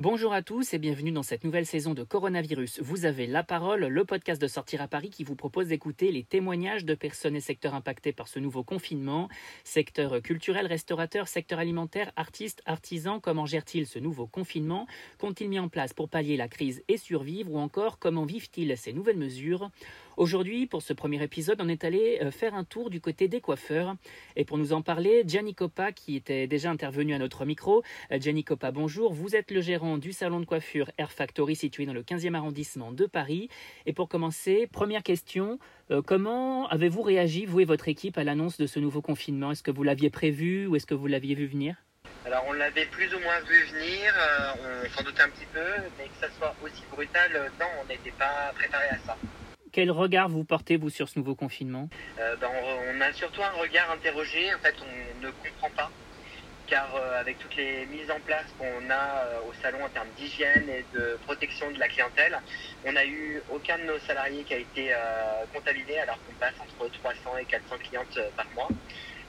Bonjour à tous et bienvenue dans cette nouvelle saison de Coronavirus. Vous avez la parole, le podcast de Sortir à Paris qui vous propose d'écouter les témoignages de personnes et secteurs impactés par ce nouveau confinement. Secteur culturel, restaurateur, secteur alimentaire, artistes, artisans, comment gèrent-ils ce nouveau confinement? Qu'ont-ils mis en place pour pallier la crise et survivre? Ou encore comment vivent-ils ces nouvelles mesures? Aujourd'hui, pour ce premier épisode, on est allé euh, faire un tour du côté des coiffeurs. Et pour nous en parler, Gianni Coppa, qui était déjà intervenu à notre micro. Euh, Gianni Coppa, bonjour. Vous êtes le gérant du salon de coiffure Air Factory situé dans le 15e arrondissement de Paris. Et pour commencer, première question, euh, comment avez-vous réagi, vous et votre équipe, à l'annonce de ce nouveau confinement? Est-ce que vous l'aviez prévu ou est-ce que vous l'aviez vu venir? Alors on l'avait plus ou moins vu venir, on s'en doutait un petit peu, mais que ça soit aussi brutal, non, on n'était pas préparé à ça. Quel regard vous portez, vous, sur ce nouveau confinement? Euh, ben, on, a surtout un regard interrogé. En fait, on ne comprend pas. Car euh, avec toutes les mises en place qu'on a euh, au salon en termes d'hygiène et de protection de la clientèle, on n'a eu aucun de nos salariés qui a été contaminé alors qu'on passe entre 300 et 400 clientes par mois.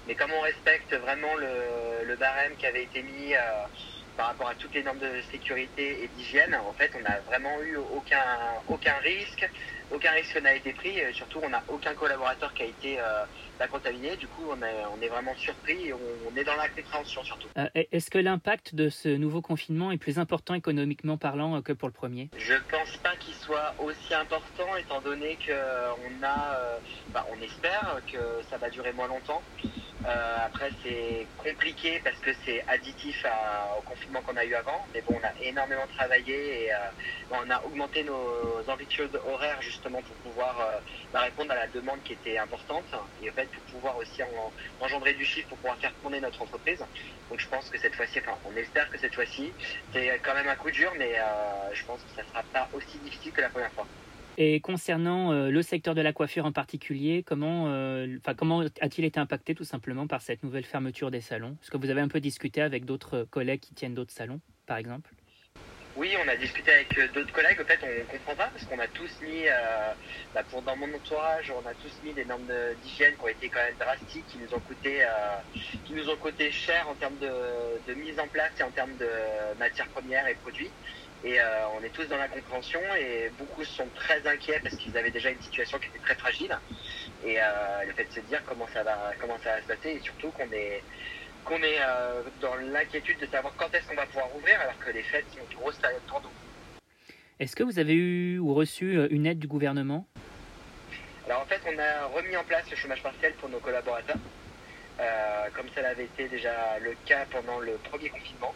Mais comme on respecte vraiment le, le barème qui avait été mis par rapport à toutes les normes de sécurité et d'hygiène, en fait, on n'a vraiment eu aucun, aucun risque aucun risque n'a été pris. Et surtout, on n'a aucun collaborateur qui a été euh, contaminé. Du coup, on est, on est vraiment surpris et on, est dans la compréhension surtout. Euh, Est-ce que l'impact de ce nouveau confinement est plus important économiquement parlant euh, que pour le premier? Je pense pas qu'il soit aussi important étant donné qu'on a, euh, bah, on espère que ça va durer moins longtemps. Euh, après, c'est compliqué parce que c'est additif au confinement qu'on a eu avant. Mais bon, on a énormément travaillé et euh, on a augmenté nos amplitudes horaires justement pour pouvoir euh, bah, répondre à la demande qui était importante et en fait pour pouvoir aussi engendrer du chiffre pour pouvoir faire tourner notre entreprise. Donc je pense que cette fois-ci, enfin, on espère que cette fois-ci, c'est quand même un coup dur, mais je pense que ça sera pas aussi difficile que la première fois. Et concernant euh, le secteur de la coiffure en particulier, comment, euh, comment a-t-il été impacté tout simplement par cette nouvelle fermeture des salons? Est-ce que vous avez un peu discuté avec d'autres collègues qui tiennent d'autres salons, par exemple? Oui, on a discuté avec euh, d'autres collègues. En fait, on comprend pas parce qu'on a tous mis, bah, pour dans mon entourage, on a tous mis des normes d'hygiène qui ont été quand même drastiques, qui nous ont coûté, qui nous ont coûté cher en termes de, mise en place et en termes de matières premières et produits. Et euh, on est tous dans la compréhension et beaucoup sont très inquiets parce qu'ils avaient déjà une situation qui était très fragile. Et euh, le fait de se dire comment ça va, comment ça va se passer et surtout qu'on est, qu'on est euh, dans l'inquiétude de savoir quand est-ce qu'on va pouvoir ouvrir alors que les fêtes sont une grosse période pour nous. Est-ce que vous avez eu ou reçu une aide du gouvernement? Alors en fait, on a remis en place le chômage partiel pour nos collaborateurs, comme ça l'avait été déjà le cas pendant le premier confinement.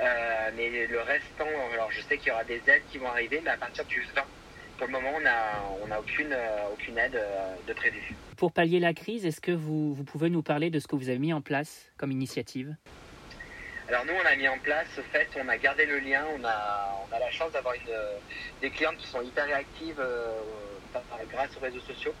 Euh, mais le restant, alors je sais qu'il y aura des aides qui vont arriver, mais à partir du 20. Pour le moment, on n'a on a aucune, euh, aucune aide euh, de prévue. Pour pallier la crise, est-ce que vous, vous pouvez nous parler de ce que vous avez mis en place comme initiative? Alors nous, on a mis en place, au fait, on a gardé le lien, on a, on a la chance d'avoir des clientes qui sont hyper réactives grâce aux réseaux sociaux.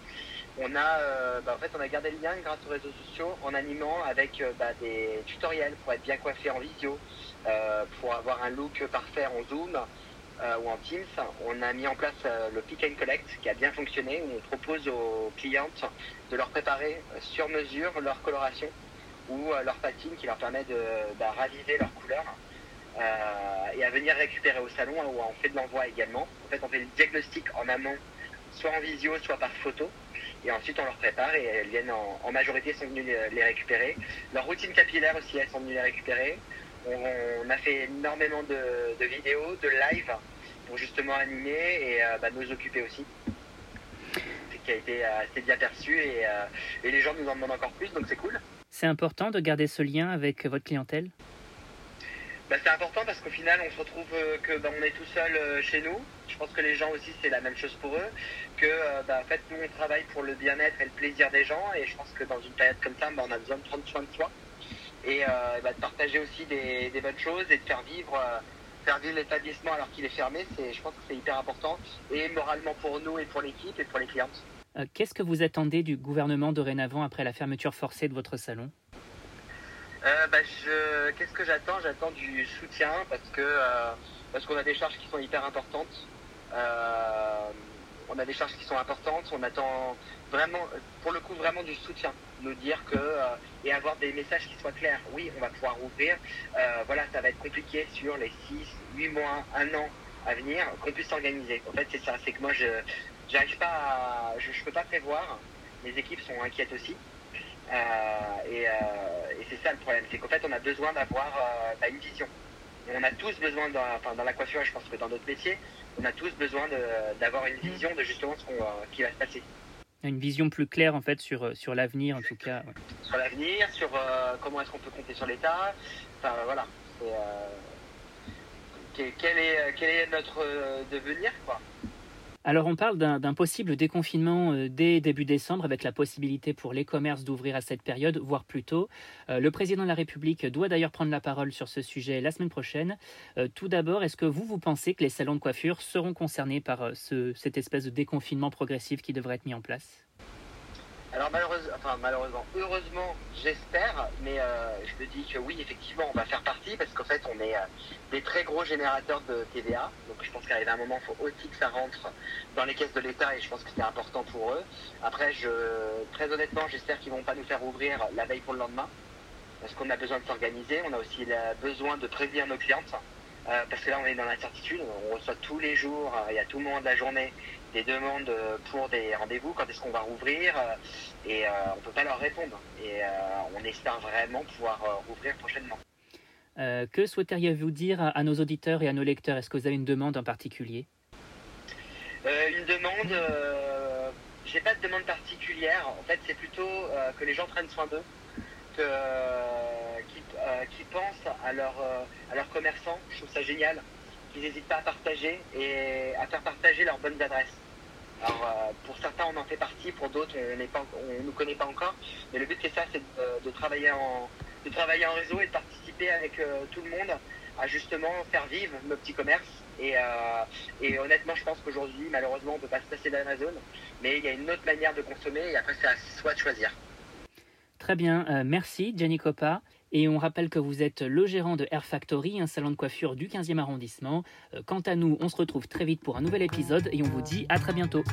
On a, bah, en fait, on a gardé le lien grâce aux réseaux sociaux en animant avec bah, des tutoriels pour être bien coiffé en visio, euh, pour avoir un look parfait en Zoom euh, ou en Teams, on a mis en place euh, le Pick and Collect qui a bien fonctionné. Où on propose aux clientes de leur préparer sur mesure leur coloration ou leur patine qui leur permet de, bah, raviver leur couleur et à venir récupérer au salon où on fait de l'envoi également. En fait, on fait le diagnostic en amont, soit en visio, soit par photo. Et ensuite, on leur prépare et elles viennent en, majorité sont venues les récupérer. Leur routine capillaire aussi, elles sont venues les récupérer. On, a fait énormément de, vidéos, de live pour justement animer et euh, bah, nous occuper aussi. C'est qui a été assez bien perçu euh, et les gens nous en demandent encore plus, donc c'est cool. C'est important de garder ce lien avec votre clientèle? Bah, c'est important parce qu'au final, on se retrouve euh, que bah, on est tout seul chez nous. Je pense que les gens aussi, c'est la même chose pour eux. Que bah, en fait, nous, on travaille pour le bien-être et le plaisir des gens. Et je pense que dans une période comme ça, on a besoin de prendre soin de soi et euh, bah, de partager aussi des, bonnes choses et de faire vivre, euh, faire vivre l'établissement alors qu'il est fermé, je pense que c'est hyper important et moralement pour nous et pour l'équipe et pour les clientes. Euh, qu'est-ce que vous attendez du gouvernement dorénavant après la fermeture forcée de votre salon? Bah, Qu'est-ce que j'attends? J'attends du soutien parce que parce qu'on a des charges qui sont hyper importantes. on a des charges qui sont importantes, on attend vraiment, pour le coup, vraiment du soutien. Nous dire que, et avoir des messages qui soient clairs. Oui, on va pouvoir ouvrir. voilà, ça va être compliqué sur les 6, 8 mois, 1 an à venir, qu'on puisse s'organiser. En fait, c'est ça, c'est que moi, je j'arrive pas à, je, je peux pas prévoir. Les équipes sont inquiètes aussi. Euh, et, euh, et c'est ça le problème, c'est qu'en fait on a besoin d'avoir euh, bah, une vision. Et on a tous besoin, dans, enfin, dans la coiffure, je pense que dans d'autres métiers, on a tous besoin d'avoir une mmh. vision de justement ce, qui va se passer. Une vision plus claire en fait sur, sur l'avenir en tout cas. Sur l'avenir, sur comment est-ce qu'on peut compter sur l'État. Enfin voilà. quel, est, quel est notre devenir quoi alors on parle d'un possible déconfinement euh, dès début décembre avec la possibilité pour les commerces d'ouvrir à cette période, voire plus tôt. Euh, le président de la République doit d'ailleurs prendre la parole sur ce sujet la semaine prochaine. Euh, tout d'abord, est-ce que vous, vous pensez que les salons de coiffure seront concernés par cette espèce de déconfinement progressif qui devrait être mis en place? Alors malheureusement, enfin malheureusement, heureusement, j'espère, mais euh, je me dis que oui, effectivement, on va faire partie parce qu'en fait, on est euh, des très gros générateurs de TVA. Donc je pense qu'arrivé un moment, il faut aussi que ça rentre dans les caisses de l'État et je pense que c'est important pour eux. Après, très honnêtement, j'espère qu'ils vont pas nous faire ouvrir la veille pour le lendemain parce qu'on a besoin de s'organiser. On a aussi besoin de prévenir nos clientes. Euh, parce que là, on est dans l'incertitude. On reçoit tous les jours, il y a tout le moment de la journée, des demandes pour des rendez-vous, quand est-ce qu'on va rouvrir, euh, et euh, on ne peut pas leur répondre. Et euh, on espère vraiment pouvoir rouvrir prochainement. que souhaiteriez-vous dire à, nos auditeurs et à nos lecteurs? Est-ce que vous avez une demande en particulier? Une demande, j'ai pas de demande particulière. En fait, c'est plutôt que les gens prennent soin d'eux, qu'ils pensent à, leur, à leurs commerçants. Je trouve ça génial qu'ils n'hésitent pas à partager et à faire partager leurs bonnes adresses. Alors, euh, pour certains, on en fait partie, pour d'autres, on ne nous connaît pas encore. Mais le but, c'est ça, c'est de, travailler en, réseau et de participer avec euh, tout le monde à justement faire vivre nos petits commerces. Et, euh, et honnêtement, je pense qu'aujourd'hui, malheureusement, on ne peut pas se passer d'Amazon. Mais il y a une autre manière de consommer et après, c'est à soi de choisir. Très bien, merci Jenny Coppa. Et on rappelle que vous êtes le gérant de Air Factory, un salon de coiffure du 15e arrondissement. Euh, quant à nous, on se retrouve très vite pour un nouvel épisode et on vous dit à très bientôt.